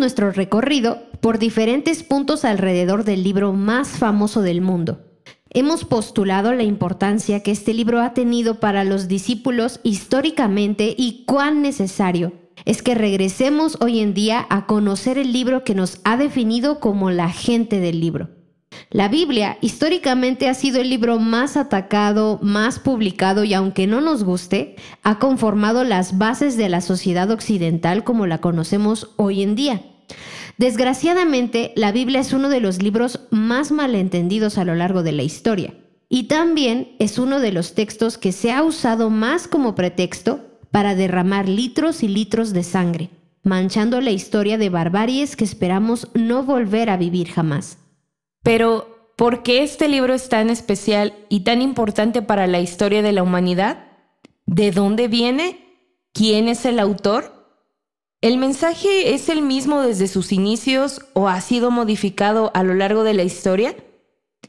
nuestro recorrido por diferentes puntos alrededor del libro más famoso del mundo. Hemos postulado la importancia que este libro ha tenido para los discípulos históricamente y cuán necesario es que regresemos hoy en día a conocer el libro que nos ha definido como la gente del libro. La Biblia históricamente ha sido el libro más atacado, más publicado y aunque no nos guste, ha conformado las bases de la sociedad occidental como la conocemos hoy en día. Desgraciadamente, la Biblia es uno de los libros más malentendidos a lo largo de la historia y también es uno de los textos que se ha usado más como pretexto para derramar litros y litros de sangre, manchando la historia de barbaries que esperamos no volver a vivir jamás. Pero, ¿por qué este libro es tan especial y tan importante para la historia de la humanidad? ¿De dónde viene? ¿Quién es el autor? ¿El mensaje es el mismo desde sus inicios o ha sido modificado a lo largo de la historia?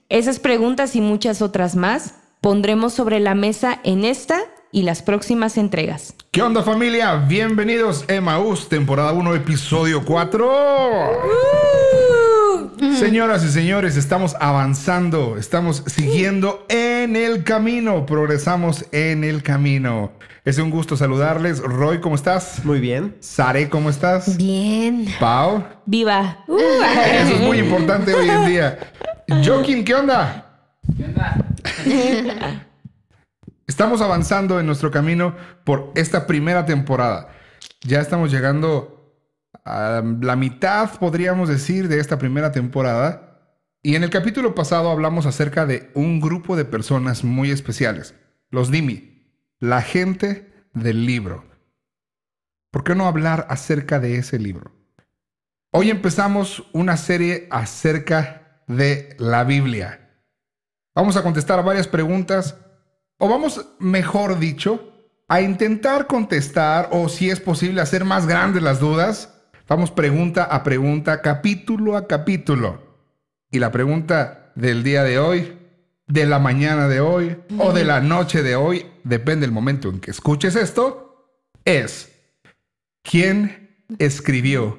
Esas preguntas y muchas otras más pondremos sobre la mesa en esta y las próximas entregas. ¿Qué onda familia? Bienvenidos a Emaús, temporada 1, episodio 4. Señoras y señores, estamos avanzando, estamos siguiendo en el camino, progresamos en el camino. Es un gusto saludarles. Roy, ¿cómo estás? Muy bien. Sare, ¿cómo estás? Bien. Pau. ¡Viva! Eso es muy importante hoy en día. Joaquín, ¿qué onda? ¿Qué onda? Estamos avanzando en nuestro camino por esta primera temporada. Ya estamos llegando la mitad, podríamos decir, de esta primera temporada. Y en el capítulo pasado hablamos acerca de un grupo de personas muy especiales, los Dimi, la gente del libro. ¿Por qué no hablar acerca de ese libro? Hoy empezamos una serie acerca de la Biblia. Vamos a contestar varias preguntas o vamos, mejor dicho, a intentar contestar o si es posible hacer más grandes las dudas. Vamos pregunta a pregunta, capítulo a capítulo. Y la pregunta del día de hoy, de la mañana de hoy o de la noche de hoy, depende del momento en que escuches esto, es, ¿quién escribió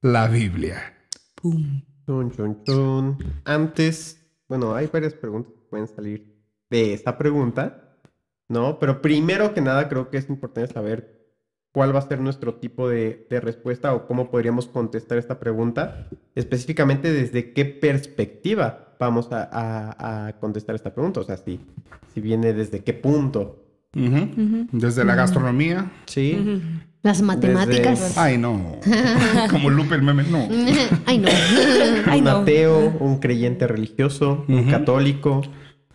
la Biblia? Chun, chun, chun. Antes, bueno, hay varias preguntas que pueden salir de esta pregunta, ¿no? Pero primero que nada creo que es importante saber cuál va a ser nuestro tipo de, respuesta o cómo podríamos contestar esta pregunta, específicamente desde qué perspectiva vamos a, contestar esta pregunta, o sea, si, si viene desde qué punto. Desde la gastronomía. Sí. Las matemáticas. Ay, no. Como Lupe el meme, no. Ay, no. un ateo, un creyente religioso, un católico.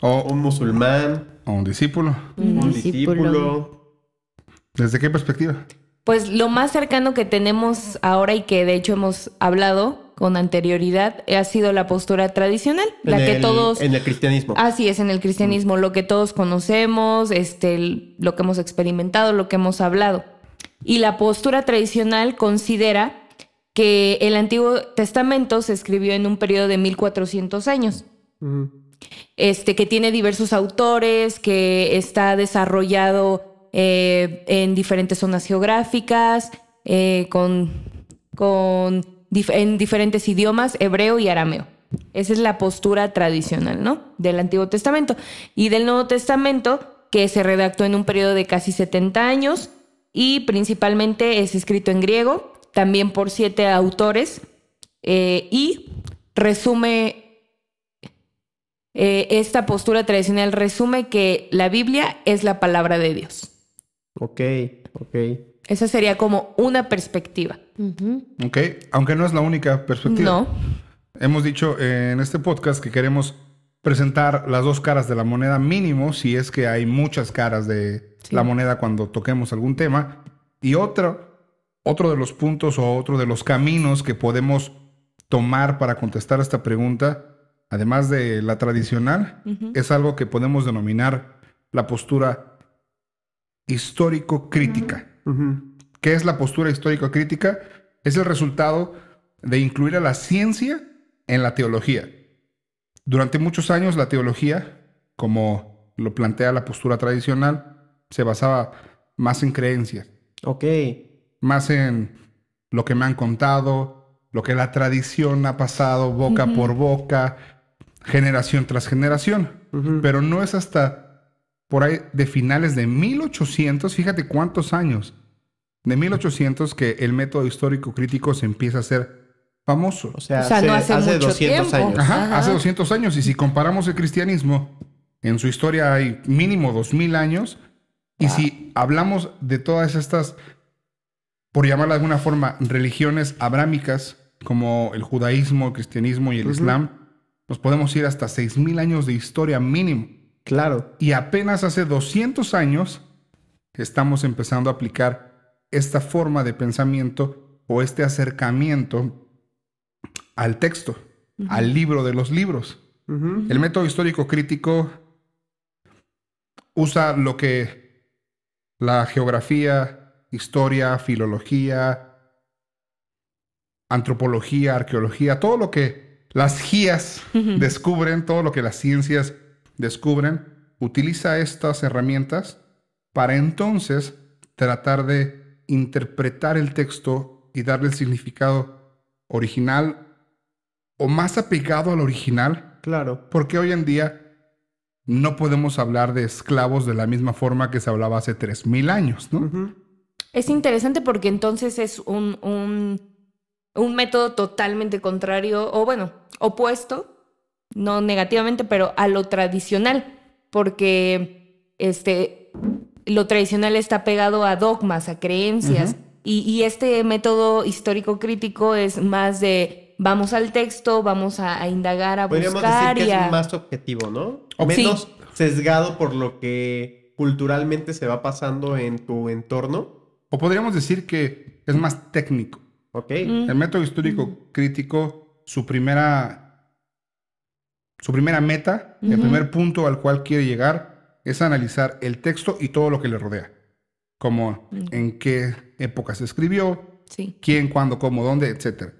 O un musulmán. O un discípulo. Un, discípulo. ¿Desde qué perspectiva? Pues lo más cercano que tenemos ahora y que de hecho hemos hablado con anterioridad ha sido la postura tradicional, la que todos en el cristianismo. Así es, en el cristianismo, lo que todos conocemos, este lo que hemos experimentado, lo que hemos hablado. Y la postura tradicional considera que el Antiguo Testamento se escribió en un periodo de 1400 años este, que tiene diversos autores, que está desarrollado eh, en diferentes zonas geográficas, eh, con, con en diferentes idiomas, hebreo y arameo. Esa es la postura tradicional, ¿no? Del Antiguo Testamento. Y del Nuevo Testamento, que se redactó en un periodo de casi 70 años y principalmente es escrito en griego, también por siete autores, eh, y resume esta postura tradicional resume que la Biblia es la palabra de Dios. Ok, ok. Esa sería como una perspectiva. Ok, aunque no es la única perspectiva. No. Hemos dicho en este podcast que queremos presentar las dos caras de la moneda mínimo, si es que hay muchas caras de la moneda cuando toquemos algún tema. Y otro, otro de los puntos o otro de los caminos que podemos tomar para contestar esta pregunta además de la tradicional, es algo que podemos denominar la postura histórico-crítica. ¿Qué es la postura histórico-crítica? Es el resultado de incluir a la ciencia en la teología. Durante muchos años la teología, como lo plantea la postura tradicional, se basaba más en creencias. Ok. Más en lo que me han contado, lo que la tradición ha pasado boca por boca, generación tras generación. Pero no es hasta por ahí de finales de 1800, fíjate cuántos años, de 1800 que el método histórico crítico se empieza a hacer famoso. O sea, O sea, no hace mucho 200 tiempo. años. Ajá, Ajá. hace 200 años. Y si comparamos el cristianismo, en su historia hay mínimo 2000 años. Y si hablamos de todas estas, por llamarla de alguna forma, religiones abrámicas, como el judaísmo, el cristianismo y el islam, nos podemos ir hasta 6000 años de historia mínimo. Claro. Y apenas hace 200 años estamos empezando a aplicar esta forma de pensamiento o este acercamiento al texto, al libro de los libros. El método histórico crítico usa lo que la geografía, historia, filología, antropología, arqueología, todo lo que las guías descubren, todo lo que las ciencias descubren, utiliza estas herramientas para entonces tratar de interpretar el texto y darle el significado original o más apegado al original Claro. porque hoy en día no podemos hablar de esclavos de la misma forma que se hablaba hace 3.000 años, ¿no? Es interesante porque entonces es un, un, un método totalmente contrario, o bueno, opuesto, no negativamente, pero a lo tradicional, porque este, lo tradicional está pegado a dogmas, a creencias, y, y este método histórico crítico es más de vamos al texto, vamos a, a indagar, a Podríamos decir buscar que y a... es más objetivo, ¿no? Oh, sí. Menos sesgado por lo que culturalmente se va pasando en tu entorno. O podríamos decir que es más técnico. ¿Ok? Mm. El método histórico crítico, su primera, su primera meta, el primer punto al cual quiere llegar es analizar el texto y todo lo que le rodea. Como en qué época se escribió, Sí. quién, cuándo, cómo, dónde, etc.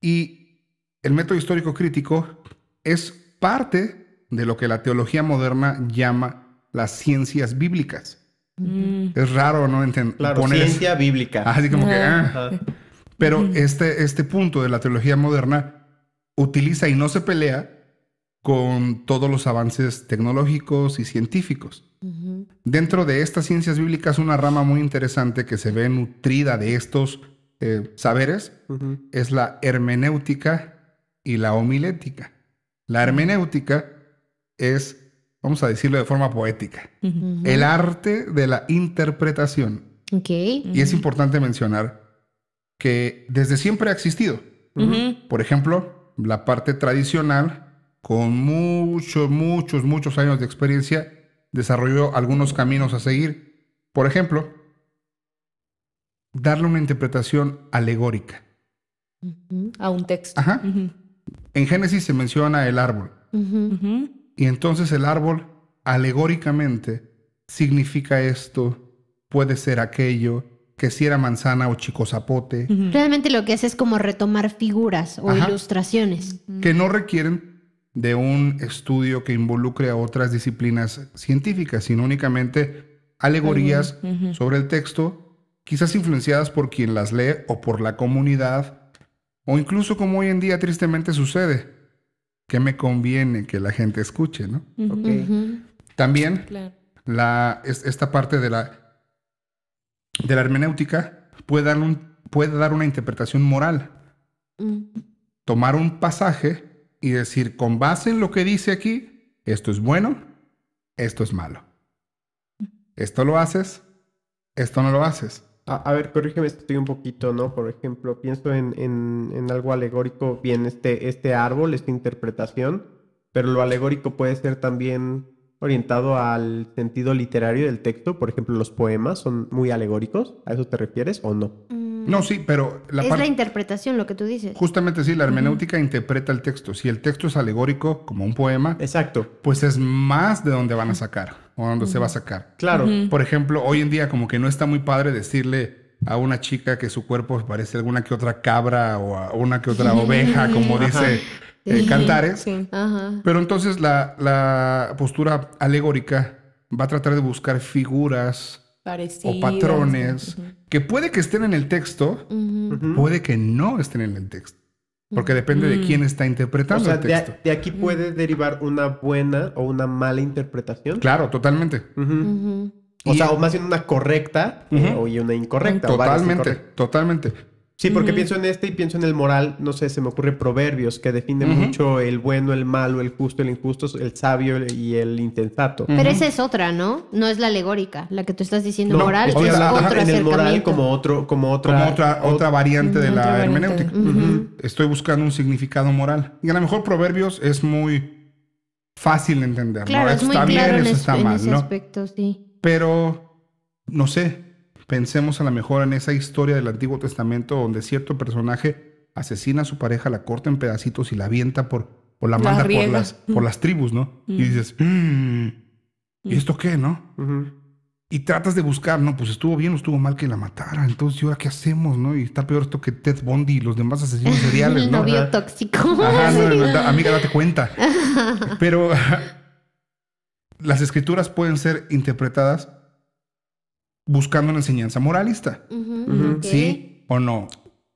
Y el método histórico crítico es parte de lo que la teología moderna llama las ciencias bíblicas. Mm. Es raro, ¿no? Enten- Claro, poner ciencia bíblica. Así como que... ah. Ajá. Pero este, este punto de la teología moderna utiliza y no se pelea con todos los avances tecnológicos y científicos. Dentro de estas ciencias bíblicas, una rama muy interesante que se ve nutrida de estos eh, saberes es la hermenéutica y la homilética. La hermenéutica es, vamos a decirlo de forma poética, el arte de la interpretación. Ok. Y es importante mencionar que desde siempre ha existido. Por ejemplo, la parte tradicional, con muchos, muchos, muchos años de experiencia, desarrolló algunos caminos a seguir. Por ejemplo, darle una interpretación alegórica. A un texto. Ajá. En Génesis se menciona el árbol. Y entonces el árbol, alegóricamente, significa esto, puede ser aquello, que si era manzana o chico zapote. Realmente lo que hace es como retomar figuras o Ajá. ilustraciones. que no requieren de un estudio que involucre a otras disciplinas científicas, sino únicamente alegorías sobre el texto, quizás influenciadas por quien las lee o por la comunidad, o incluso como hoy en día tristemente sucede, que me conviene que la gente escuche, ¿no? También Claro. la, es- esta parte de la, de la hermenéutica puede dar, un- puede dar una interpretación moral. Ujú. Tomar un pasaje y decir, con base en lo que dice aquí, esto es bueno, esto es malo. Esto lo haces, esto no lo haces. A, a ver, corrígeme si estoy un poquito, ¿no? Por ejemplo, pienso en, en- en algo alegórico, bien, este, este árbol, esta interpretación, pero lo alegórico puede ser también orientado al sentido literario del texto. Por ejemplo, los poemas son muy alegóricos. ¿A eso te refieres o no? Mm. No, sí, pero la es la interpretación lo que tú dices. Justamente sí, la hermenéutica interpreta el texto. Si el texto es alegórico, como un poema, Exacto, pues es más de donde van a sacar o donde se va a sacar. claro. Por ejemplo, hoy en día como que no está muy padre decirle a una chica que su cuerpo parece alguna que otra cabra o a una que otra oveja, como dice eh, Cantares. Sí. Ajá. Pero entonces la, la postura alegórica va a tratar de buscar figuras Parecidas. o patrones que puede que estén en el texto, puede que no estén en el texto. Porque depende de Mm. quién está O interpretando sea, el de, texto. de aquí puede derivar una buena o una mala interpretación. Claro, totalmente. O Y- sea, o más bien una correcta eh, o y una incorrecta. Totalmente, incorrectas. totalmente. Sí, porque pienso en este y pienso en el moral. No sé, se me ocurre proverbios que definen mucho el bueno, el malo, el justo, el injusto, el sabio y el insensato. Pero esa es otra, ¿no? No es la alegórica, la que tú estás diciendo No, moral, estoy es hablando otro en el moral como otro, como otra, Como otra, ot- otra variante de la hermenéutica. Estoy buscando un significado moral. Y a lo mejor Proverbios es muy fácil de entender. Claro, ¿no? es Eso muy está claro bien, en, eso es- está en mal, ese ¿no? aspecto, sí. Pero, no sé, pensemos a lo mejor en esa historia del Antiguo Testamento donde cierto personaje asesina a su pareja, la corta en pedacitos y la avienta por, o la La manda por las, por las tribus, ¿no? Y Mm. dices, "Mm, ¿y esto qué, no? Y tratas de buscar, no, pues estuvo bien o estuvo mal que la matara. Entonces, ¿y ahora qué hacemos, no? Y está peor esto que Ted Bundy y los demás asesinos seriales, El ¿no? novio Ajá. tóxico. Ajá, no, no, da- amiga, date cuenta. Pero las escrituras pueden ser interpretadas buscando una enseñanza moralista. ¿Sí o no?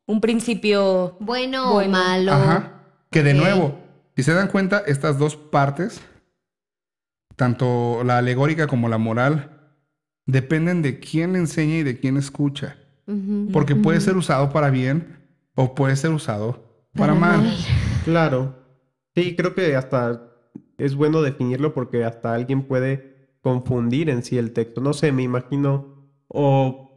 Un principio. Bueno, Bueno. o malo. Ajá. Que de nuevo, si se dan cuenta, estas dos partes, tanto la alegórica como la moral, dependen de quién enseña y de quién escucha. Porque puede ser usado para bien o puede ser usado para, mal. Claro. Sí, creo que hasta es bueno definirlo porque hasta alguien puede confundir en sí el texto. No sé, me imagino o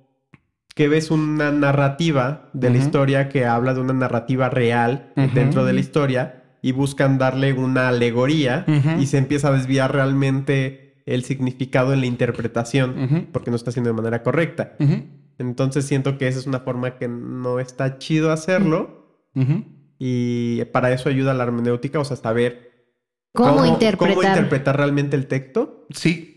que ves una narrativa de la historia que habla de una narrativa real dentro de la historia y buscan darle una alegoría y se empieza a desviar realmente el significado en la interpretación porque no está haciendo de manera correcta. Entonces siento que esa es una forma que no está chido hacerlo. Y para eso ayuda la hermenéutica, o sea, saber ¿Cómo, interpretar? cómo interpretar realmente el texto. Sí.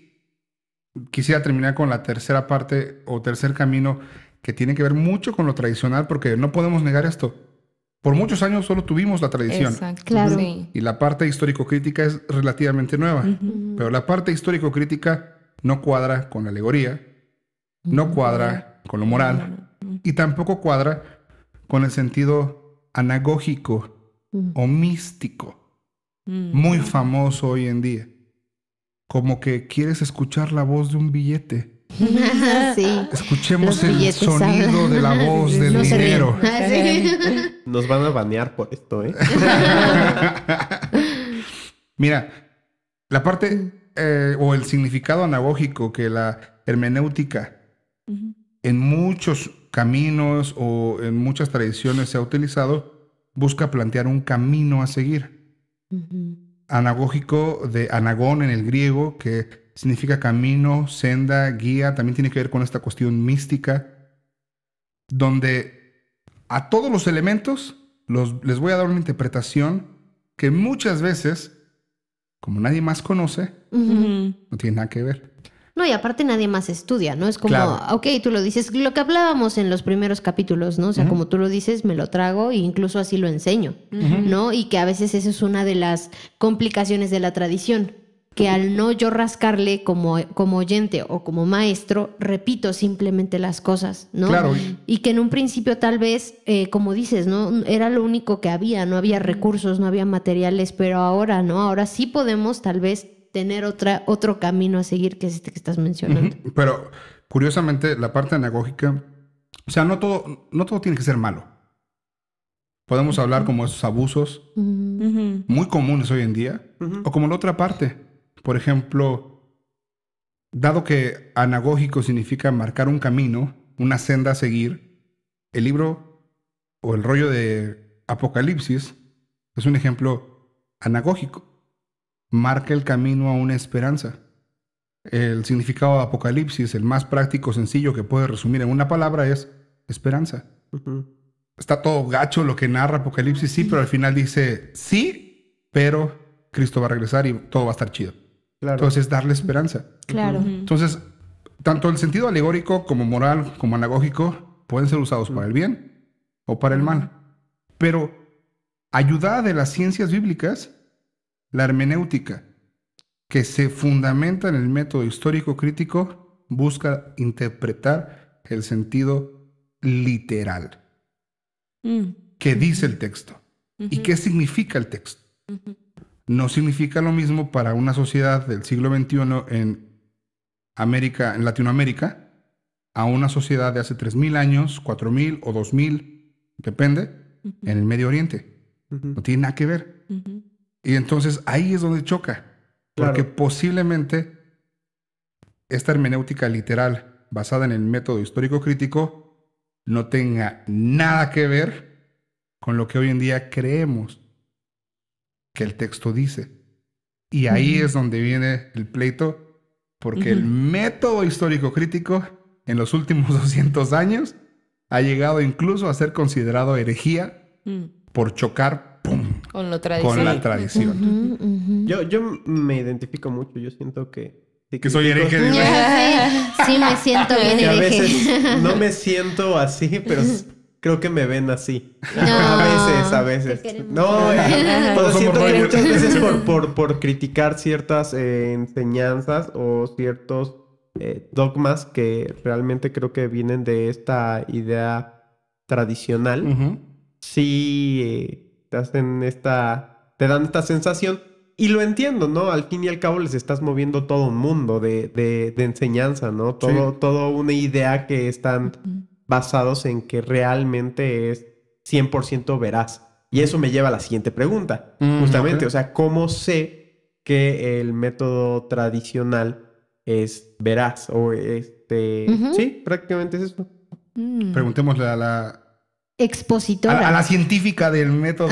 Quisiera terminar con la tercera parte o tercer camino que tiene que ver mucho con lo tradicional porque no podemos negar esto. Por muchos años solo tuvimos la tradición Exacto. Claro. Sí. y la parte histórico-crítica es relativamente nueva. Pero la parte histórico-crítica no cuadra con la alegoría, no cuadra con lo moral y tampoco cuadra con el sentido anagógico o místico, muy famoso hoy en día. Como que quieres escuchar la voz de un billete. sí. Escuchemos el sonido hablan. de la voz del No dinero. Ah, sí. Nos van a banear por esto, ¿eh? Mira, la parte eh, o el significado anagógico que la hermenéutica en muchos caminos o en muchas tradiciones se ha utilizado, busca plantear un camino a seguir. Ujú. Anagógico de anagón en el griego, que significa camino, senda, guía, también tiene que ver con esta cuestión mística, donde a todos los elementos los, les voy a dar una interpretación que muchas veces, como nadie más conoce, no tiene nada que ver. No, y aparte nadie más estudia, ¿no? Es como, Claro. ok, tú lo dices, lo que hablábamos en los primeros capítulos, ¿no? O sea, como tú lo dices, me lo trago e incluso así lo enseño, ¿no? Y que a veces eso es una de las complicaciones de la tradición, que al no yo rascarle como, como oyente o como maestro, repito simplemente las cosas, ¿no? Claro. Y que en un principio tal vez, eh, como dices, ¿no? Era lo único que había, no había recursos, no había materiales, pero ahora, ¿no? Ahora sí podemos tal vez tener otra, otro camino a seguir que es este que estás mencionando. Pero curiosamente, la parte anagógica, o sea, no todo, no todo tiene que ser malo. Podemos hablar como esos abusos muy comunes hoy en día, o como la otra parte. Por ejemplo, dado que anagógico significa marcar un camino, una senda a seguir, el libro o el rollo de Apocalipsis es un ejemplo anagógico. Marca el camino a una esperanza. El significado de Apocalipsis, el más práctico, sencillo que puede resumir en una palabra es esperanza. Está todo gacho lo que narra Apocalipsis, sí, pero al final dice sí, pero Cristo va a regresar y todo va a estar chido. Claro. Entonces es darle esperanza. Claro. Ujú. Entonces, tanto el sentido alegórico como moral como anagógico pueden ser usados para el bien o para el mal. Pero ayudada de las ciencias bíblicas, la hermenéutica, que se fundamenta en el método histórico crítico, busca interpretar el sentido literal. Mm. ¿Qué dice el texto? ¿Y qué significa el texto? No significa lo mismo para una sociedad del siglo XXI en América, en Latinoamérica, a una sociedad de hace 3.000 años, 4.000 o 2.000, depende, en el Medio Oriente. No tiene nada que ver. Y entonces ahí es donde choca. Porque Claro. posiblemente esta hermenéutica literal basada en el método histórico crítico no tenga nada que ver con lo que hoy en día creemos que el texto dice. Y ahí es donde viene el pleito, porque el método histórico crítico en los últimos 200 años ha llegado incluso a ser considerado herejía Mm. por chocar. Con lo con tradicional. la tradición. Yo, yo me identifico mucho. Yo siento que... sí Que soy hereje de- Sí, me siento bien a hereje. veces no me siento así, pero creo que me ven así. No. A veces, a veces. No, eh, pero siento que muchas veces por, por, por criticar ciertas eh, enseñanzas o ciertos eh, dogmas que realmente creo que vienen de esta idea tradicional, sí eh, te hacen esta, te dan esta sensación. Y lo entiendo, ¿no? Al fin y al cabo les estás moviendo todo un mundo de, de, de enseñanza, ¿no? Todo, todo una idea que están basados en que realmente es 100% veraz. Y eso me lleva a la siguiente pregunta, Mm, justamente, o sea, ¿cómo sé que el método tradicional es veraz? O este, sí, prácticamente es eso. Mm. Preguntémosle a la, Expositora. a la científica del método.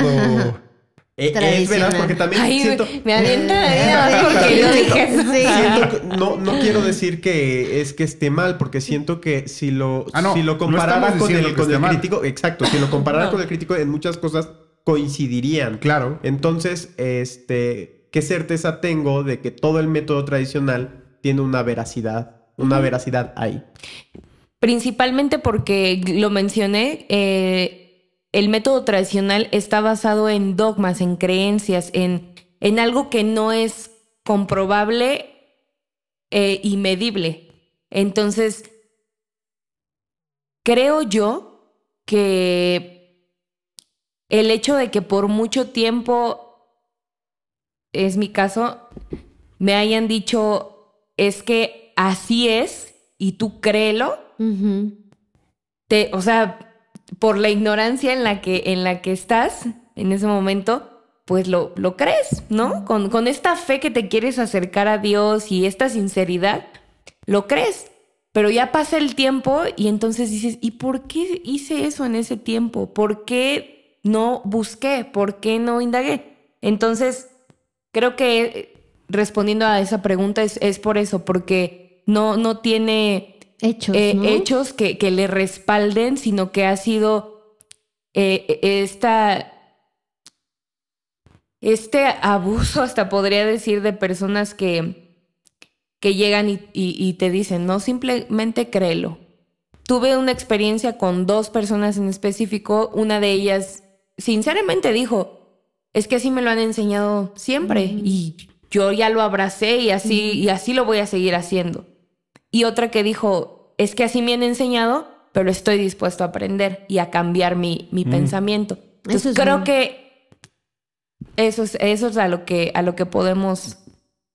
Eh, es porque también Ay, siento... me, avienta Eh, porque yo siento- dije eso. Sí. siento que- no, no quiero decir que es que esté mal, porque siento que si lo, Ah, no, si lo comparara con el, con el mal. crítico, exacto, si lo comparara No. con el crítico, en muchas cosas coincidirían. Claro. Entonces, este, ¿qué certeza tengo de que todo el método tradicional tiene una veracidad, una veracidad ahí? Principalmente porque lo mencioné, eh, el método tradicional está basado en dogmas, en creencias, en, en algo que no es comprobable eh, y medible. Entonces, creo yo que el hecho de que por mucho tiempo, es mi caso, me hayan dicho, es que así es y tú créelo, te, o sea, por la ignorancia en la que, en la que estás en ese momento, pues lo, lo crees, ¿no? Con, con esta fe que te quieres acercar a Dios y esta sinceridad, lo crees. Pero ya pasa el tiempo y entonces dices, ¿y por qué hice eso en ese tiempo? ¿Por qué no busqué? ¿Por qué no indagué? Entonces, creo que respondiendo a esa pregunta es, es por eso, porque no, no tiene Hechos, eh, ¿no? hechos que, que le respalden, sino que ha sido eh, esta, este abuso, hasta podría decir, de personas que, que llegan y, y- y te dicen, no, simplemente créelo. Tuve una experiencia con dos personas en específico, una de ellas sinceramente dijo, es que así me lo han enseñado siempre Ujú. y yo ya lo abracé y así, y así lo voy a seguir haciendo. Y otra que dijo, es que así me han enseñado, pero estoy dispuesto a aprender y a cambiar mi, mi Mm. pensamiento. Entonces Eso es creo que eso es, eso es a lo que, a lo que podemos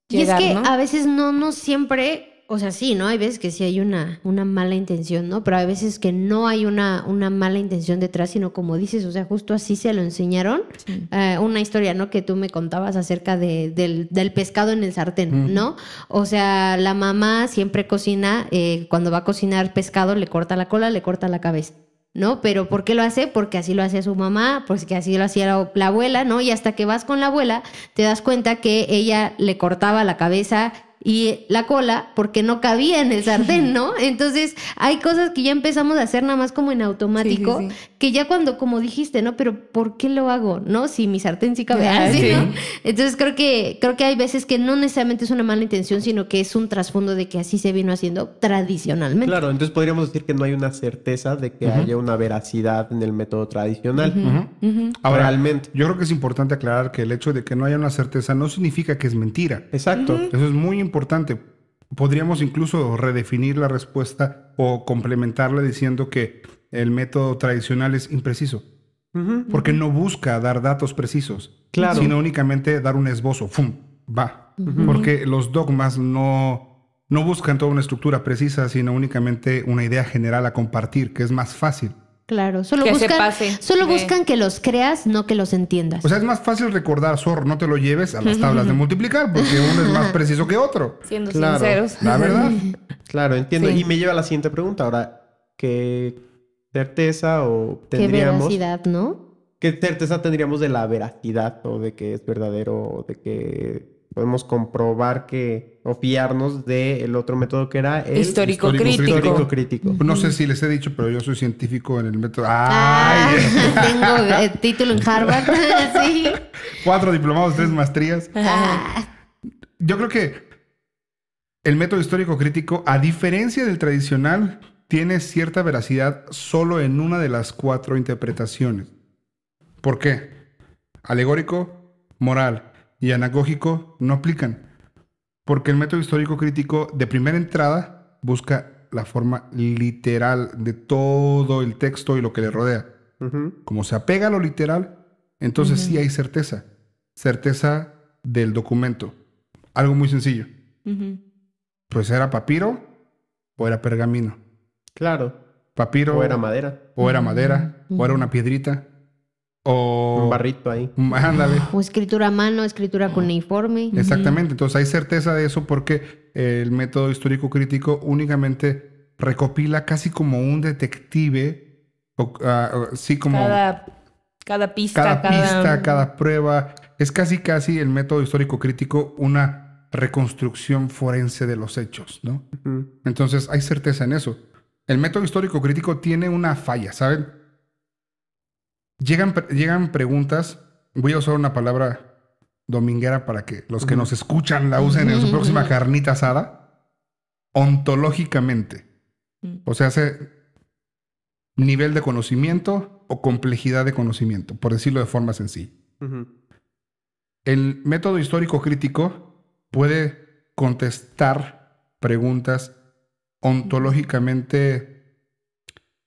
Y es llegar, que ¿no? a veces no, no siempre, o sea, sí, ¿no? Hay veces que sí hay una, una mala intención, ¿no? Pero hay veces que no hay una, una mala intención detrás, sino como dices, o sea, justo así se lo enseñaron. Sí. Eh, una historia, ¿no? Que tú me contabas acerca de, del, del pescado en el sartén. ¿no? O sea, la mamá siempre cocina, eh, cuando va a cocinar pescado, le corta la cola, le corta la cabeza. ¿No? Pero ¿por qué lo hace? Porque así lo hacía su mamá, porque así lo hacía la, la abuela, ¿no? Y hasta que vas con la abuela, te das cuenta que ella le cortaba la cabeza y la cola porque no cabía en el sartén, ¿no? Entonces, hay cosas que ya empezamos a hacer nada más como en automático, Sí, sí, que ya cuando, como dijiste, ¿no? Pero ¿por qué lo hago? ¿No? Si mi sartén sí cabe Ah, así, sí. ¿no? Entonces creo que, creo que hay veces que no necesariamente es una mala intención, sino que es un trasfondo de que así se vino haciendo tradicionalmente. Claro, entonces podríamos decir que no hay una certeza de que haya una veracidad en el método tradicional. Ujú. Ujú. Ahora, Realmente. yo creo que es importante aclarar que el hecho de que no haya una certeza no significa que es mentira. Exacto. Eso es muy importante. podríamos incluso redefinir la respuesta o complementarla diciendo que el método tradicional es impreciso, porque no busca dar datos precisos, Claro. sino únicamente dar un esbozo, ¡fum! Va. Porque los dogmas no, no buscan toda una estructura precisa, sino únicamente una idea general a compartir, que es más fácil. Claro, solo Que se buscan, pase solo de- buscan que los creas, no que los entiendas. O sea, es más fácil recordar, zorro, no te lo lleves a las tablas de multiplicar, porque uno es más preciso que otro. Siendo Claro. sinceros. La verdad. Claro, entiendo. Sí. Y me lleva a la siguiente pregunta. Ahora, ¿qué certeza o Qué tendríamos? veracidad, ¿no? ¿Qué certeza tendríamos de la veracidad o de que es verdadero o de que podemos comprobar que o fiarnos del otro método que era el Histórico, Histórico crítico. histórico crítico? No sé si les he dicho, pero yo soy científico en el método. Ah, ¡Ay! tengo eh, título en Harvard. sí. Cuatro diplomados, tres maestrías. Ah, Yo creo que el método histórico crítico, a diferencia del tradicional, tiene cierta veracidad solo en una de las cuatro interpretaciones. ¿Por qué? Alegórico, moral y anagógico no aplican. Porque el método histórico crítico de primera entrada busca la forma literal de todo el texto y lo que le rodea. Como se apega a lo literal, entonces sí hay certeza. Certeza del documento. Algo muy sencillo. Pues era papiro o era pergamino. Claro. Papiro O era madera. o era madera o era una piedrita o Un barrito ahí. Mm, Ándale. o escritura a mano, escritura cuneiforme. Exactamente. Entonces hay certeza de eso porque el método histórico crítico únicamente recopila casi como un detective, o, ah, sí como Cada, cada pista, cada cada, pista, cada prueba. Es casi casi el método histórico crítico una reconstrucción forense de los hechos, ¿no? Entonces hay certeza en eso. El método histórico crítico tiene una falla, ¿saben? Llegan, llegan preguntas, voy a usar una palabra dominguera para que los que nos escuchan la usen en su próxima carnita asada, ontológicamente. Mm. O sea, hace nivel de conocimiento o complejidad de conocimiento, por decirlo de forma sencilla. Ujú. El método histórico crítico puede contestar preguntas ontológicamente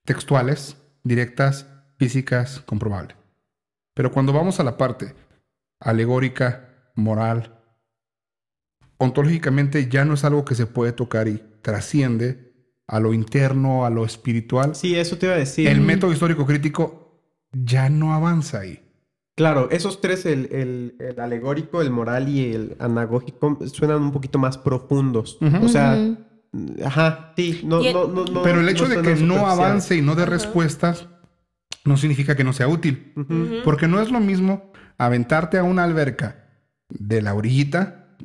textuales, directas, físicas, comprobables. Pero cuando vamos a la parte alegórica, moral, ontológicamente ya no es algo que se puede tocar y trasciende a lo interno, a lo espiritual. Sí, eso te iba a decir. El método histórico crítico ya no avanza ahí. Claro, esos tres, el, el- el alegórico, el moral y el anagógico, suenan un poquito más profundos. O sea. Ajá, sí, no, el- no, no, no- Pero el hecho no de que no avance y no dé respuestas no significa que no sea útil. Porque no es lo mismo aventarte a una alberca de la orillita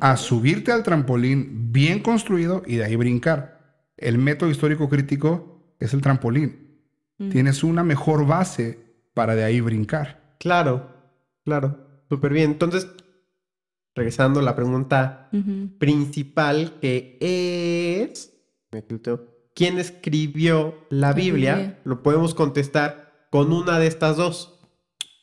a subirte al trampolín bien construido y de ahí brincar. El método histórico crítico es el trampolín. Mm. Tienes una mejor base para de ahí brincar. Claro, claro, súper bien. Entonces, regresando a la pregunta principal que es, ¿quién escribió la La Biblia? Lo podemos contestar con una de estas dos.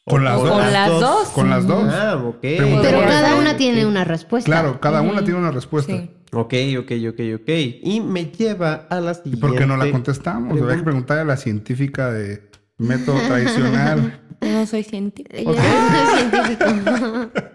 Con las dos. Con las dos. Con las dos. Ah, ok. Pregunta Pero cada una tiene una respuesta. Claro, cada una tiene una respuesta. Sí. Ok, ok, ok, ok. Y me lleva a la ¿Y siguiente. por qué no la contestamos? Habría que pregunta. preguntarle a la científica de método tradicional. No soy científico. Ya, Ok. científico.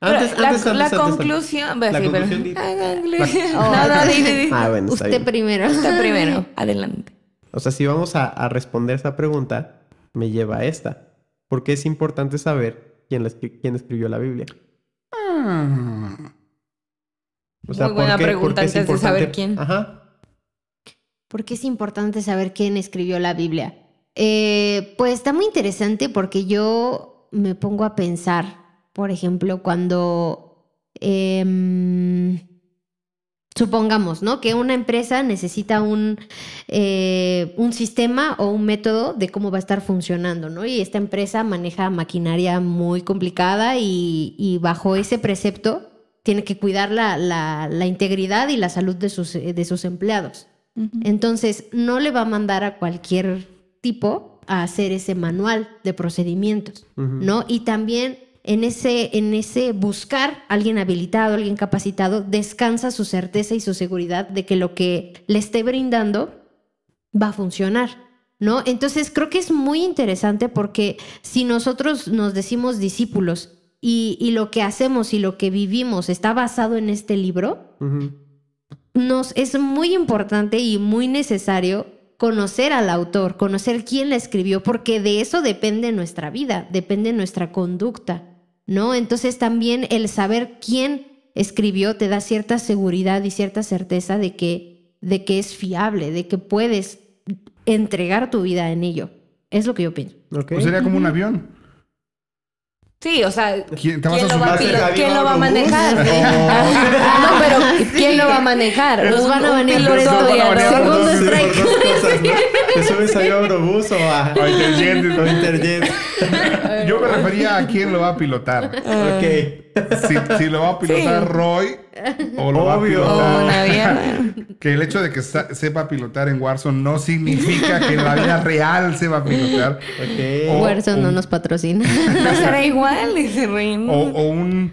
Antes, la, antes, antes, la antes, conclusión. La sí, conclusión La No, no, di, di, di. Ah, bueno, Usted bien. primero. Usted primero. Adelante. O sea, si vamos a, a responder esa pregunta, me lleva a esta. Porque es importante saber quién, la escri- quién escribió la Biblia. Ah. O sea, Muy buena ¿por qué- pregunta antes de saber importante? quién. Ajá. ¿Por qué es importante saber quién escribió la Biblia? Eh, pues está muy interesante porque yo me pongo a pensar, por ejemplo, cuando em, supongamos, ¿no? Que una empresa necesita un, eh, un sistema o un método de cómo va a estar funcionando, ¿no? Y esta empresa maneja maquinaria muy complicada y, y bajo ese precepto tiene que cuidar la, la- la integridad y la salud de sus, de sus empleados. Entonces, no le va a mandar a cualquier tipo a hacer ese manual de procedimientos. ¿no? Y también en ese, en ese buscar a alguien habilitado, alguien capacitado, descansa su certeza y su seguridad de que lo que le esté brindando va a funcionar. ¿No? Entonces creo que es muy interesante porque si nosotros nos decimos discípulos y, y lo que hacemos y lo que vivimos está basado en este libro, nos es muy importante y muy necesario conocer al autor, conocer quién la escribió, porque de eso depende nuestra vida, depende nuestra conducta, ¿no? Entonces también el saber quién escribió te da cierta seguridad y cierta certeza de que, de que es fiable, de que puedes entregar tu vida en ello. Es lo que yo pienso. Ok. Pues sería como un avión. Sí, o sea, ¿Quién- te vas ¿quién a lo va a, ¿quién lo va a manejar? Oh. no, pero ¿quién lo va a manejar? Un- van a un piloto por avión. Segundo strike. ¿Te subes ahí a Eurobús o A Interjet. Yo me refería a quién lo va a pilotar. Ok. Si, si lo va a pilotar Sí. Roy o lo va a pilotar. avión. Que el hecho de que sepa pilotar en Warzone no significa que en la vida real se va a pilotar. Ok. O- Warzone no nos patrocina. No será igual ese reino. O, o un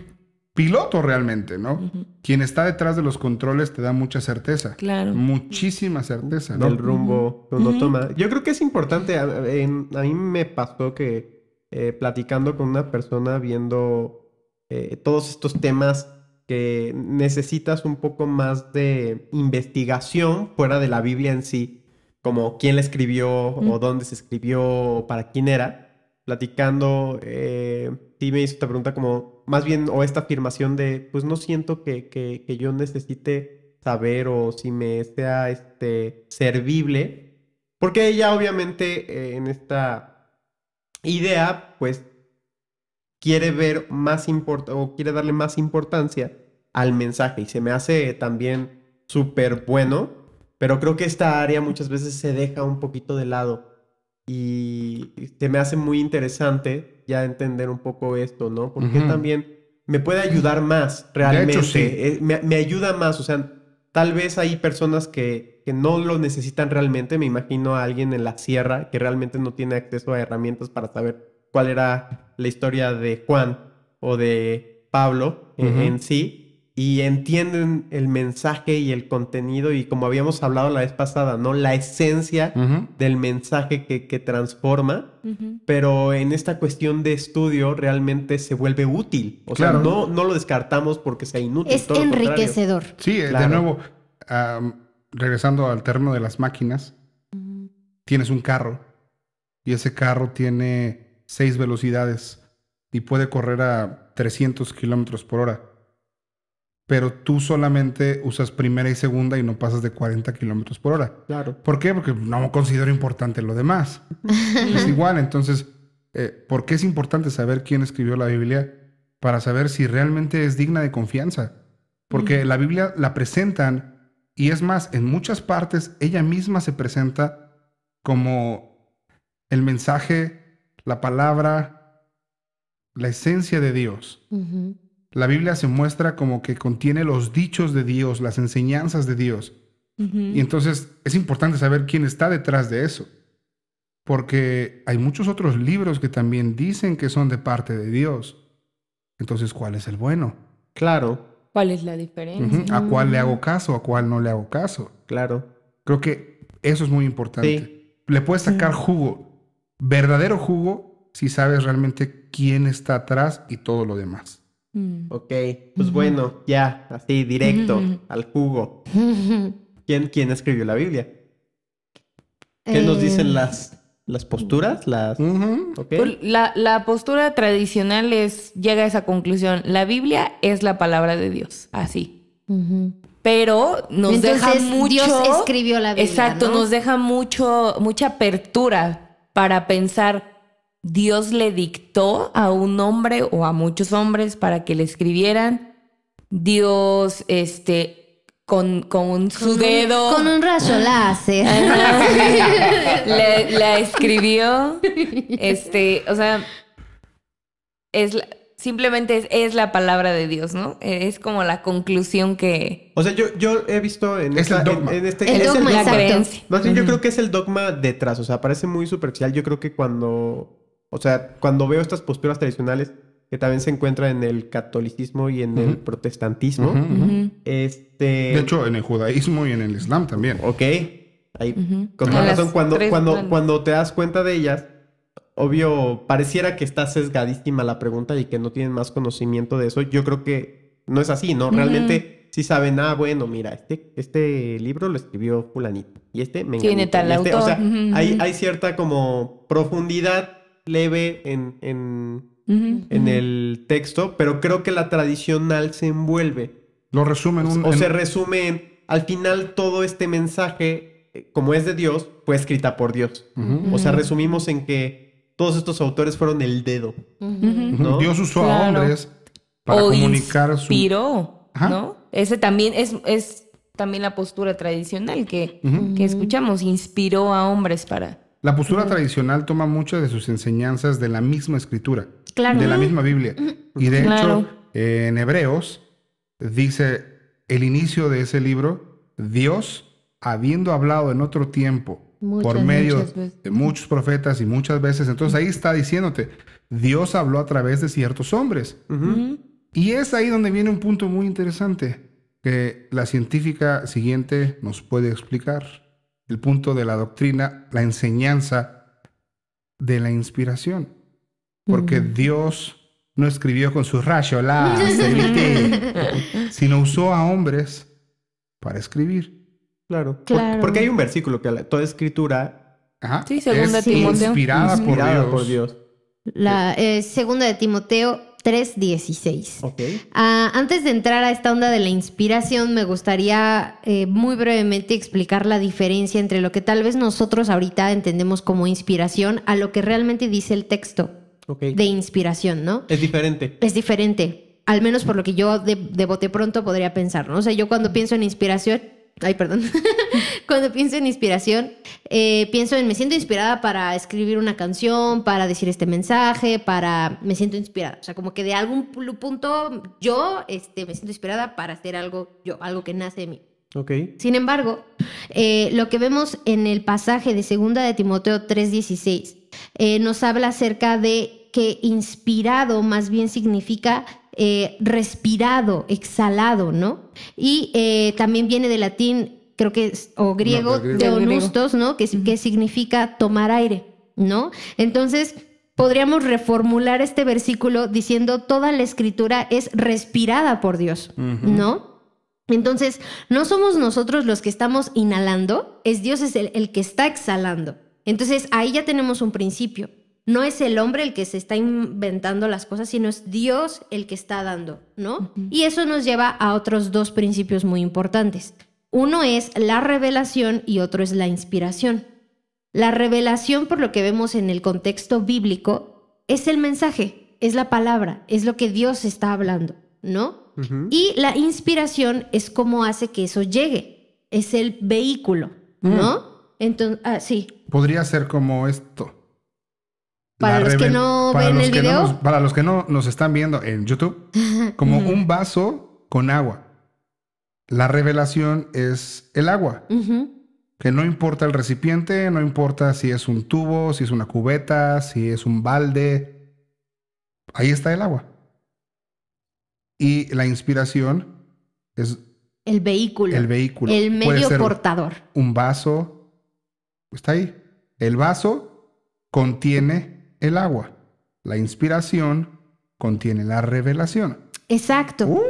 piloto realmente, ¿no? Quien está detrás de los controles te da mucha certeza. Claro. Muchísima certeza, ¿no? del rumbo que uno toma. Yo creo que es importante. A mí me pasó que eh, platicando con una persona viendo eh, todos estos temas que necesitas un poco más de investigación fuera de la Biblia en sí, como quién la escribió o dónde se escribió o para quién era. Platicando, eh, sí me hizo esta pregunta como, más bien, o esta afirmación de, pues no siento que, que- que yo necesite saber o si me sea este, servible, porque ella obviamente eh, en esta idea, pues quiere ver más o quiere darle más importancia al mensaje y se me hace también súper bueno, pero creo que esta área muchas veces se deja un poquito de lado y se me hace muy interesante ya entender un poco esto, ¿no? Porque también me puede ayudar más realmente, sí. eh, me, me ayuda más, o sea, tal vez hay personas que, que no lo necesitan realmente, me imagino a alguien en la sierra que realmente no tiene acceso a herramientas para saber cuál era la historia de Juan o de Pablo en- sí y entienden el mensaje y el contenido y como habíamos hablado la vez pasada, ¿no? La esencia del mensaje que, que transforma, pero en esta cuestión de estudio realmente se vuelve útil. O Claro. sea, no, no lo descartamos porque sea inútil. Es todo enriquecedor. Sí, de nuevo, regresando al terreno de las máquinas, tienes un carro y ese carro tiene seis velocidades y puede correr a 300 kilómetros por hora. Pero tú solamente usas primera y segunda y no pasas de 40 kilómetros por hora. Claro. ¿Por qué? Porque no considero importante lo demás. es igual, entonces, eh, ¿por qué es importante saber quién escribió la Biblia? Para saber si realmente es digna de confianza. Porque la Biblia la presentan, y es más, en muchas partes ella misma se presenta como el mensaje, la palabra, la esencia de Dios. Ujú. La Biblia se muestra como que contiene los dichos de Dios, las enseñanzas de Dios. Y entonces es importante saber quién está detrás de eso. Porque hay muchos otros libros que también dicen que son de parte de Dios. Entonces, ¿cuál es el bueno? Claro, ¿Cuál es la diferencia? ¿A cuál le hago caso? ¿A cuál no le hago caso? claro. Creo que eso es muy importante. Sí. Le puedes sacar jugo, verdadero jugo, si sabes realmente quién está atrás y todo lo demás. Mm. Ok, pues bueno, ya, así directo, al jugo. ¿Quién, quién escribió la Biblia? ¿Qué nos Eh, dicen las, las posturas? Las... Ujú. Ok. Pues La, la postura tradicional es, llega a esa conclusión, la Biblia es la palabra de Dios, así. Pero nos deja mucho... Dios escribió la Biblia, Exacto, ¿no? nos deja mucho, mucha apertura para pensar, Dios le dictó a un hombre o a muchos hombres para que le escribieran. Dios, este, con, con su Con un- dedo... Con un rayo láser. le, la escribió. Este, o sea, es la- simplemente es, es la palabra de Dios, ¿no? Es como la conclusión que. O sea, yo, yo he visto en, Es esta- el dogma. en- en este... El es dogma, la exacto. creencia. Más bien, yo creo que es el dogma detrás. O sea, parece muy superficial. Yo creo que cuando... O sea, cuando veo estas posturas tradicionales, que también se encuentra en el catolicismo y en el protestantismo. Este. De hecho, en el judaísmo y en el islam también. Ok. Ahí, con las razón, cuando, cuando, cuando te das cuenta de ellas, obvio, pareciera que está sesgadísima la pregunta y que no tienen más conocimiento de eso. Yo creo que no es así, ¿no? Realmente sí saben, ah, bueno, mira, este, este libro lo escribió fulanito y este me Tiene tal O sea, autor. Ujú, hay, ujú. hay cierta como profundidad leve en, en, en el texto, pero creo que la tradicional se envuelve. Lo resumen un, o en- se resume en, al final todo este mensaje, eh, como es de Dios, fue escrita por Dios. O sea, resumimos en que todos estos autores fueron el dedo. Dios usó a hombres para o comunicar su... inspiró, Ajá. ¿no? Ese también es, es también la postura tradicional que, que escuchamos, inspiró a hombres para... La postura tradicional toma muchas de sus enseñanzas de la misma escritura, Claro. de la misma Biblia. Y de Claro. hecho, eh, en Hebreos dice el inicio de ese libro, Dios, habiendo hablado en otro tiempo por medio de muchos profetas y muchas veces, entonces ahí está diciéndote, Dios habló a través de ciertos hombres. Y es ahí donde viene un punto muy interesante que la científica siguiente nos puede explicar. El punto de la doctrina, la enseñanza de la inspiración. Porque Dios no escribió con su rayo láser, sino usó a hombres para escribir. Claro. Por- Claro. porque hay un versículo que la- toda escritura Ajá. Sí, segunda es Timoteo. inspirada, inspirada por. Dios. La eh, segunda de Timoteo 3:16. Ok. Ah, antes de entrar a esta onda de la inspiración, me gustaría eh, muy brevemente explicar la diferencia entre lo que tal vez nosotros ahorita entendemos como inspiración a lo que realmente dice el texto de inspiración, ¿no? Es diferente. Es diferente, al menos por lo que yo de, de bote pronto podría pensar, ¿no? O sea, yo cuando pienso en inspiración, ay, perdón, cuando pienso en inspiración, eh, pienso en me siento inspirada para escribir una canción, para decir este mensaje, para me siento inspirada, o sea, como que de algún pu- punto yo este, me siento inspirada para hacer algo yo, algo que nace de mí. Ok. Sin embargo, eh, lo que vemos en el pasaje de segunda de Timoteo 3:16 eh, nos habla acerca de que inspirado más bien significa eh, respirado, exhalado, ¿no? Y eh, también viene del latín, creo que es, o griego, de onustos, ¿no? Que, que significa tomar aire, ¿no? Entonces, podríamos reformular este versículo diciendo toda la escritura es respirada por Dios, ¿no? Entonces, no somos nosotros los que estamos inhalando, es Dios es el, el que está exhalando. Entonces, ahí ya tenemos un principio. No es el hombre el que se está inventando las cosas, sino es Dios el que está dando, ¿no? Y eso nos lleva a otros dos principios muy importantes. Uno es la revelación y otro es la inspiración. La revelación, por lo que vemos en el contexto bíblico, es el mensaje, es la palabra, es lo que Dios está hablando, ¿no? Y la inspiración es cómo hace que eso llegue. Es el vehículo, ¿no? Entonces, ah, sí. Podría ser como esto. Para los que no para ven los el que no video. nos- para los que no nos están viendo en YouTube, como un vaso con agua. La revelación es el agua, que no importa el recipiente, no importa si es un tubo, si es una cubeta, si es un balde. Ahí está el agua. Y la inspiración es El vehículo. el vehículo. El medio portador. un vaso. Está ahí. El vaso contiene el agua. La inspiración contiene la revelación. Exacto. Uh,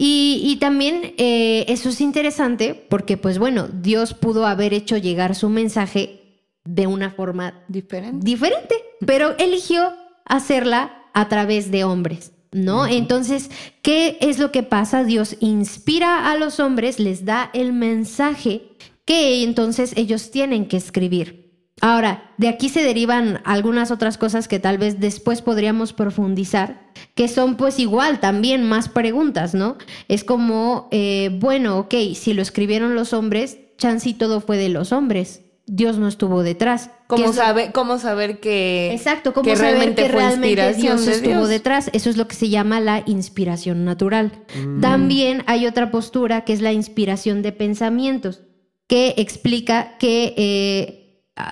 Y, y también eh, eso es interesante porque, pues bueno, Dios pudo haber hecho llegar su mensaje de una forma Diferente. diferente, pero eligió hacerla a través de hombres, ¿no? Entonces, ¿qué es lo que pasa? Dios inspira a los hombres, les da el mensaje que entonces ellos tienen que escribir. Ahora, de aquí se derivan algunas otras cosas que tal vez después podríamos profundizar, que son pues igual también más preguntas, ¿no? Es como, eh, bueno, ok, si lo escribieron los hombres, chance y todo fue de los hombres. Dios no estuvo detrás. ¿Qué ¿Cómo, es lo- sabe, ¿Cómo saber que, Exacto, ¿cómo que saber realmente que fue realmente inspiración Dios de estuvo Dios? detrás? Eso es lo que se llama la inspiración natural. Mm. También hay otra postura que es la inspiración de pensamientos, que explica que eh,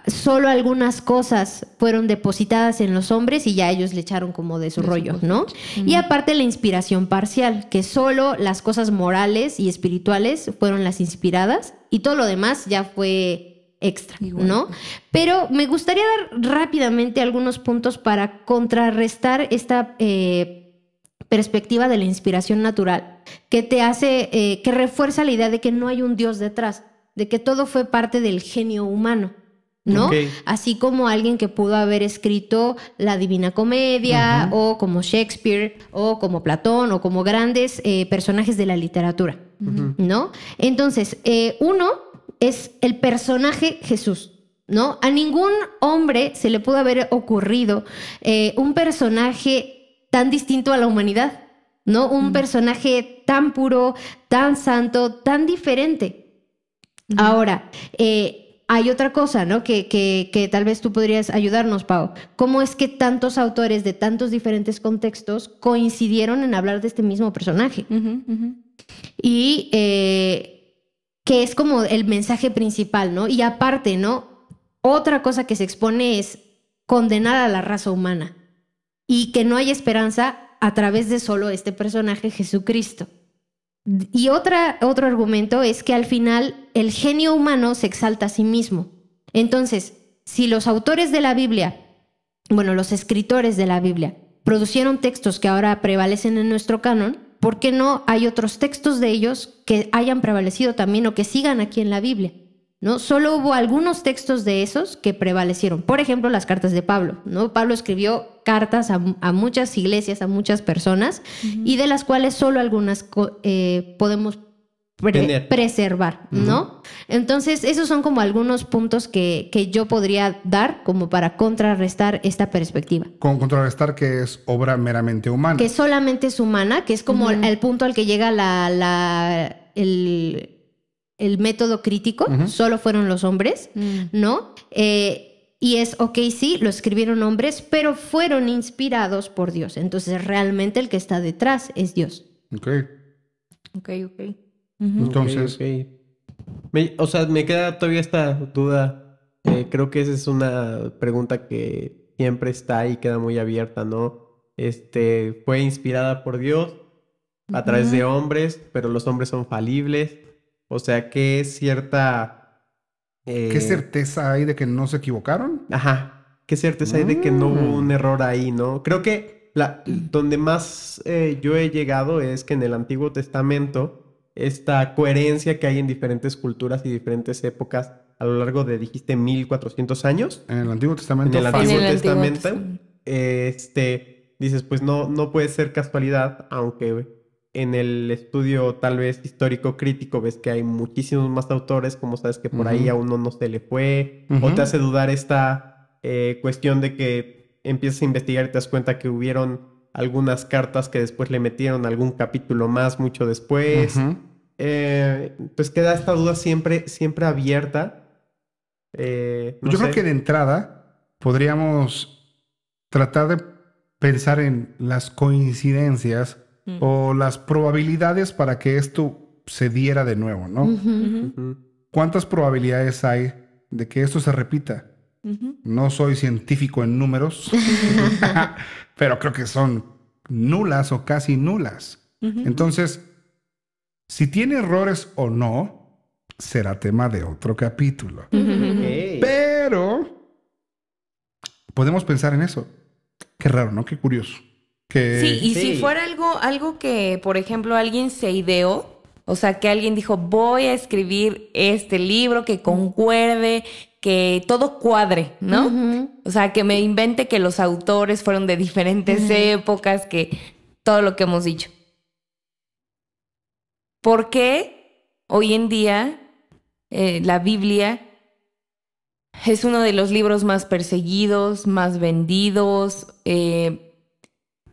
solo algunas cosas fueron depositadas en los hombres y ya ellos le echaron como de su De su rollo. ¿no? Y aparte la inspiración parcial, que solo las cosas morales y espirituales fueron las inspiradas y todo lo demás ya fue extra, Igual. ¿no? Pero me gustaría dar rápidamente algunos puntos para contrarrestar esta eh, perspectiva de la inspiración natural, que te hace, eh, que refuerza la idea de que no hay un Dios detrás, de que todo fue parte del genio humano. ¿No? Así como alguien que pudo haber escrito la Divina Comedia, o como Shakespeare, o como Platón, o como grandes eh, personajes de la literatura, ¿no? Entonces, eh, uno es el personaje Jesús. ¿No? A ningún hombre se le pudo haber ocurrido eh, un personaje tan distinto a la humanidad, ¿no? Un personaje tan puro, tan santo, tan diferente. Ahora, eh, hay otra cosa, ¿no? Que, que, que tal vez tú podrías ayudarnos, Pau. ¿Cómo es que tantos autores de tantos diferentes contextos coincidieron en hablar de este mismo personaje? Y eh, que es como el mensaje principal, ¿no? Y aparte, ¿no? Otra cosa que se expone es condenar a la raza humana y que no hay esperanza a través de solo este personaje Jesucristo. Y otra, otro argumento es que al final el genio humano se exalta a sí mismo. Entonces, si los autores de la Biblia, bueno, los escritores de la Biblia, producieron textos que ahora prevalecen en nuestro canon, ¿por qué no hay otros textos de ellos que hayan prevalecido también o que sigan aquí en la Biblia? ¿No? Solo hubo algunos textos de esos que prevalecieron. Por ejemplo, las cartas de Pablo. ¿no? Pablo escribió cartas a, a muchas iglesias, a muchas personas, y de las cuales solo algunas eh, podemos pre- Tener. preservar, ¿no? Entonces, esos son como algunos puntos que, que yo podría dar como para contrarrestar esta perspectiva. Con contrarrestar que es obra meramente humana. Que solamente es humana, que es como el punto al que llega la, la- el, el método crítico, solo fueron los hombres, Mm. ¿no? Eh, y es, ok, sí, lo escribieron hombres, pero fueron inspirados por Dios. Entonces, realmente el que está detrás es Dios. Ok. Ok, ok. Entonces- Ok, ok. Me- o sea, me queda todavía esta duda. Eh, creo que esa es una pregunta que siempre está ahí, queda muy abierta, ¿no? Este, fue inspirada por Dios a través de hombres, pero los hombres son falibles. O sea, que es cierta... eh, ¿Qué certeza hay de que no se equivocaron? Ajá. ¿Qué certeza hay de que no hubo Mm. un error ahí, no? Creo que la, donde más eh, yo he llegado es que en el Antiguo Testamento, esta coherencia que hay en diferentes culturas y diferentes épocas a lo largo de, dijiste, 1400 años, En el Antiguo Testamento. En el. Antiguo En el Antiguo Testamento. Testamento. este, dices, pues no, no puede ser casualidad, aunque en el estudio tal vez histórico crítico ves que hay muchísimos más autores, como sabes que por ahí a uno no se le fue, o te hace dudar esta eh, cuestión de que empiezas a investigar y te das cuenta que hubieron algunas cartas que después le metieron algún capítulo más mucho después. Eh, pues queda esta duda siempre, siempre abierta. Eh, no Yo creo que de entrada podríamos tratar de pensar en las coincidencias Mm. o las probabilidades para que esto se diera de nuevo, ¿no? ¿Cuántas probabilidades hay de que esto se repita? No soy científico en números, pero creo que son nulas o casi nulas. Entonces, si tiene errores o no, será tema de otro capítulo. Pero podemos pensar en eso. Qué raro, ¿no? Qué curioso. Que Sí, y Sí. si fuera algo, algo que, por ejemplo, alguien se ideó, o sea, que alguien dijo, voy a escribir este libro que concuerde, que todo cuadre, ¿no? O sea, que me invente que los autores fueron de diferentes épocas, que todo lo que hemos dicho. ¿Por qué hoy en día eh, la Biblia es uno de los libros más perseguidos, más vendidos? Eh,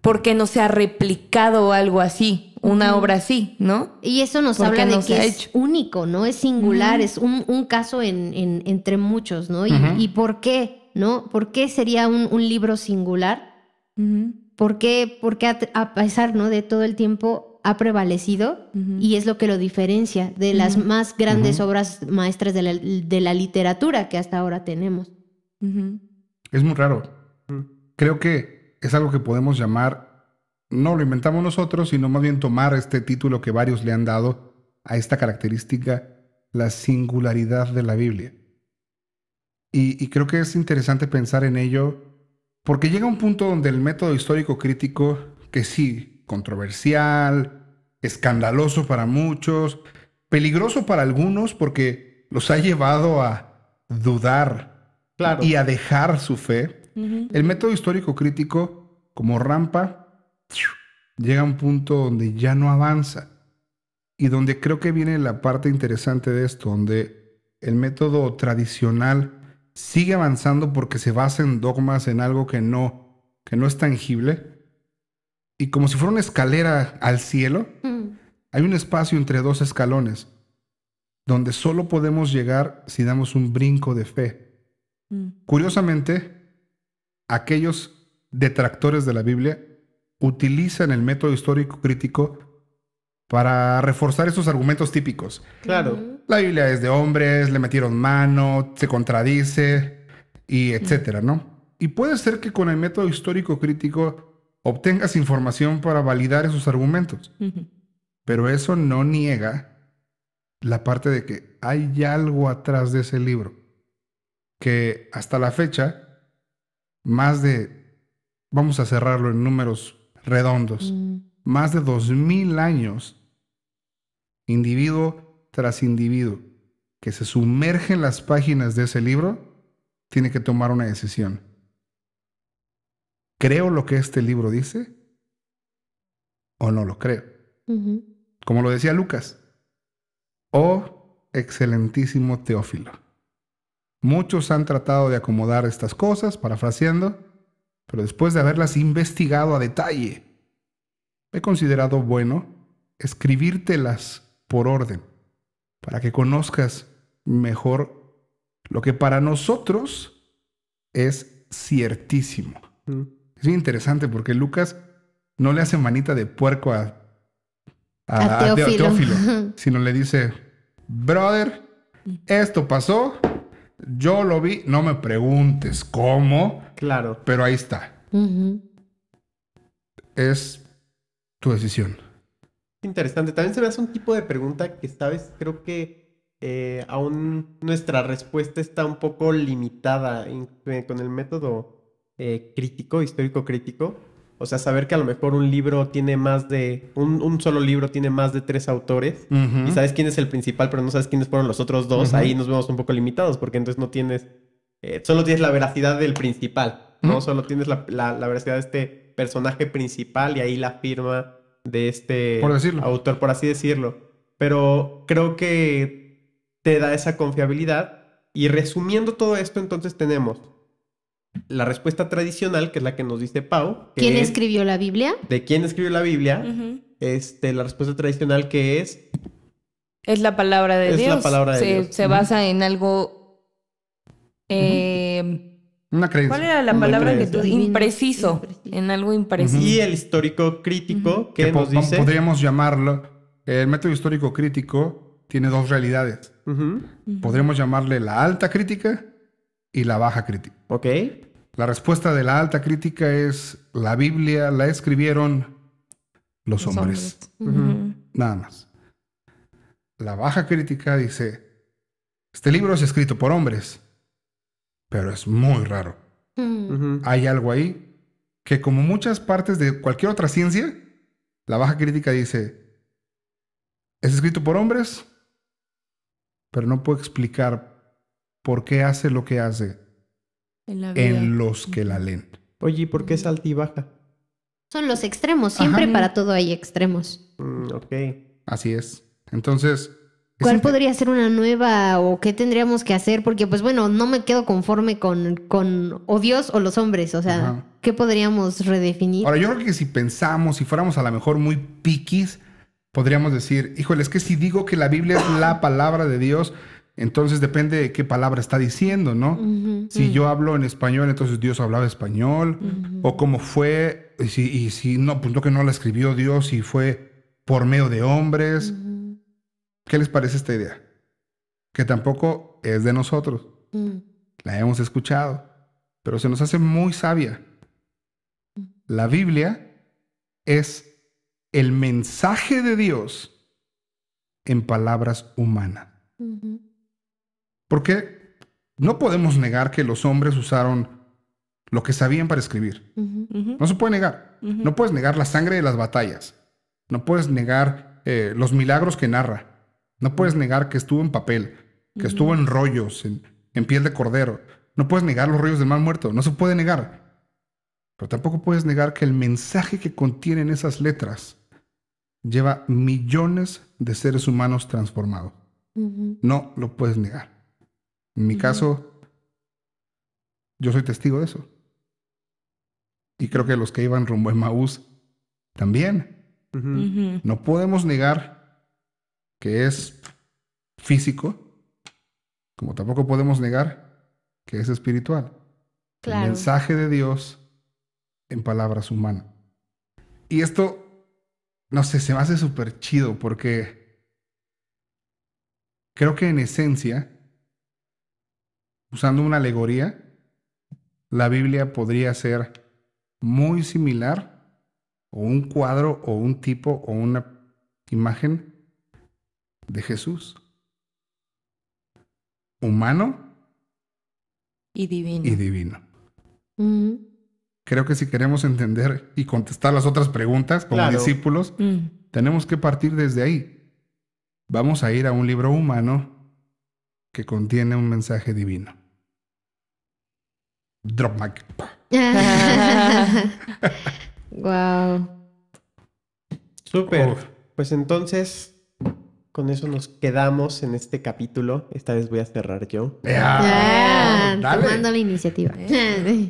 ¿Por qué no se ha replicado algo así, una obra así, no? Y eso nos ¿Por qué habla de no que es hecho? único, ¿no? Es singular, es un, un caso en, en- entre muchos, ¿no? Y, por qué, ¿no? ¿Por qué sería un, un libro singular? ¿Por qué, por qué a, a pesar, ¿no? De todo el tiempo ha prevalecido y es lo que lo diferencia de las más grandes obras maestras de la, de la literatura que hasta ahora tenemos. Es muy raro. Creo que es algo que podemos llamar, no lo inventamos nosotros, sino más bien tomar este título que varios le han dado a esta característica, la singularidad de la Biblia. Y, y creo que es interesante pensar en ello porque llega un punto donde el método histórico crítico, que sí, controversial, escandaloso para muchos, peligroso para algunos porque los ha llevado a dudar Claro. y a dejar su fe, El método histórico crítico, como rampa, llega a un punto donde ya no avanza. Y donde creo que viene la parte interesante de esto, donde el método tradicional sigue avanzando porque se basa en dogmas, en algo que no, que no es tangible. Y como si fuera una escalera al cielo, Mm. hay un espacio entre dos escalones, donde solo podemos llegar si damos un brinco de fe. Mm. Curiosamente, aquellos detractores de la Biblia utilizan el método histórico crítico para reforzar esos argumentos típicos. Claro. La Biblia es de hombres, le metieron mano, se contradice y etcétera, ¿no? Y puede ser que con el método histórico crítico obtengas información para validar esos argumentos, pero eso no niega la parte de que hay algo atrás de ese libro que hasta la fecha más de vamos a cerrarlo en números redondos, Mm. más de dos mil años, individuo tras individuo, que se sumerge en las páginas de ese libro, tiene que tomar una decisión. ¿Creo lo que este libro dice? ¿O no lo creo? Como lo decía Lucas. Oh, excelentísimo Teófilo. Muchos han tratado de acomodar estas cosas, parafraseando, pero después de haberlas investigado a detalle, he considerado bueno escribírtelas por orden, para que conozcas mejor lo que para nosotros es ciertísimo. Mm. Es bien interesante porque Lucas no le hace manita de puerco a, A a Teófilo. sino le dice, brother, esto pasó, yo lo vi, no me preguntes cómo, Claro. pero ahí está. Es tu decisión. Interesante. También se me hace un tipo de pregunta que, sabes, creo que eh, aún nuestra respuesta está un poco limitada en- con el método eh, crítico, histórico crítico. O sea, saber que a lo mejor un libro tiene más de, un, un solo libro tiene más de tres autores. Y sabes quién es el principal, pero no sabes quiénes fueron los otros dos. Ahí nos vemos un poco limitados, porque entonces no tienes. eh, solo tienes la veracidad del principal, ¿no? Solo tienes la, la- la veracidad de este personaje principal y ahí la firma de este Por decirlo. autor, por así decirlo. Pero creo que te da esa confiabilidad. Y resumiendo todo esto, entonces tenemos la respuesta tradicional, que es la que nos dice Pau. que ¿Quién es escribió la Biblia? De quién escribió la Biblia. Este, la respuesta tradicional que es Es la palabra de Es la Dios. palabra de se, Dios. se basa en algo. eh, Una creencia. ¿Cuál era la Una palabra que tú. Impreciso. Impreciso. En algo impreciso. Y el histórico crítico que que po- nos dice. podríamos llamarlo, el método histórico crítico tiene dos realidades. Podríamos llamarle la alta crítica y la baja crítica. Ok. La respuesta de la alta crítica es la Biblia la escribieron los, Los hombres. Nada más. La baja crítica dice, este libro es escrito por hombres, pero es muy raro. Mm. Hay algo ahí que como muchas partes de cualquier otra ciencia, la baja crítica dice, es escrito por hombres, pero no puedo explicar por qué hace lo que hace En la vida. en los que la leen. Oye, ¿y por qué es alta y baja? Son los extremos. Siempre Ajá. para todo hay extremos. Mm, ok. Así es. Entonces... es ¿Cuál podría ser una nueva o qué tendríamos que hacer? Porque, pues bueno, no me quedo conforme con, con o Dios o los hombres. O sea, Ajá. ¿qué podríamos redefinir? Ahora, yo creo que si pensamos, si fuéramos a lo mejor muy piquis, podríamos decir, híjole, es que si digo que la Biblia es la palabra de Dios, entonces depende de qué palabra está diciendo, ¿no? Si mm, yo hablo en español, entonces Dios hablaba español. O cómo fue, y si, y si no, pues no que no la escribió Dios y fue por medio de hombres. ¿Qué les parece esta idea? Que tampoco es de nosotros. La hemos escuchado, pero se nos hace muy sabia. La Biblia es el mensaje de Dios en palabras humanas. Porque no podemos negar que los hombres usaron lo que sabían para escribir. No se puede negar. No puedes negar la sangre de las batallas. No puedes negar eh, los milagros que narra. No puedes negar que estuvo en papel, que estuvo en rollos, en, en piel de cordero. No puedes negar los rollos del mal muerto. No se puede negar. Pero tampoco puedes negar que el mensaje que contienen esas letras lleva millones de seres humanos transformados. No lo puedes negar. En mi caso, yo soy testigo de eso. Y creo que los que iban rumbo a Maús también. No podemos negar que es físico, como tampoco podemos negar que es espiritual. El mensaje de Dios en palabras humanas. Y esto, no sé, se me hace súper chido porque creo que en esencia, usando una alegoría, la Biblia podría ser muy similar o un cuadro o un tipo o una imagen de Jesús. Humano y divino. Y divino. Creo que si queremos entender y contestar las otras preguntas como discípulos, mm. tenemos que partir desde ahí. Vamos a ir a un libro humano que contiene un mensaje divino. Drop mic. wow. Súper. Pues entonces, con eso nos quedamos en este capítulo. Esta vez voy a cerrar yo. Yeah, tomando la iniciativa.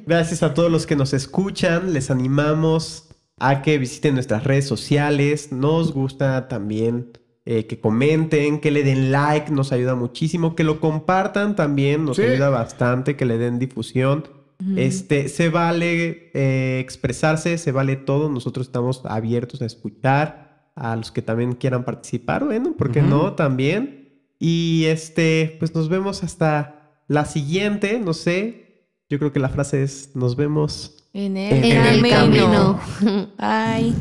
Gracias a todos los que nos escuchan. Les animamos a que visiten nuestras redes sociales. Nos gusta también eh, que comenten, que le den like, nos ayuda muchísimo. Que lo compartan también, nos ayuda bastante, que le den difusión. Este, se vale eh, expresarse, se vale todo. Nosotros estamos abiertos a escuchar a los que también quieran participar. Bueno, ¿por qué no? También. Y este, pues nos vemos hasta la siguiente. No sé. Yo creo que la frase es: Nos vemos en el, camino. Bye.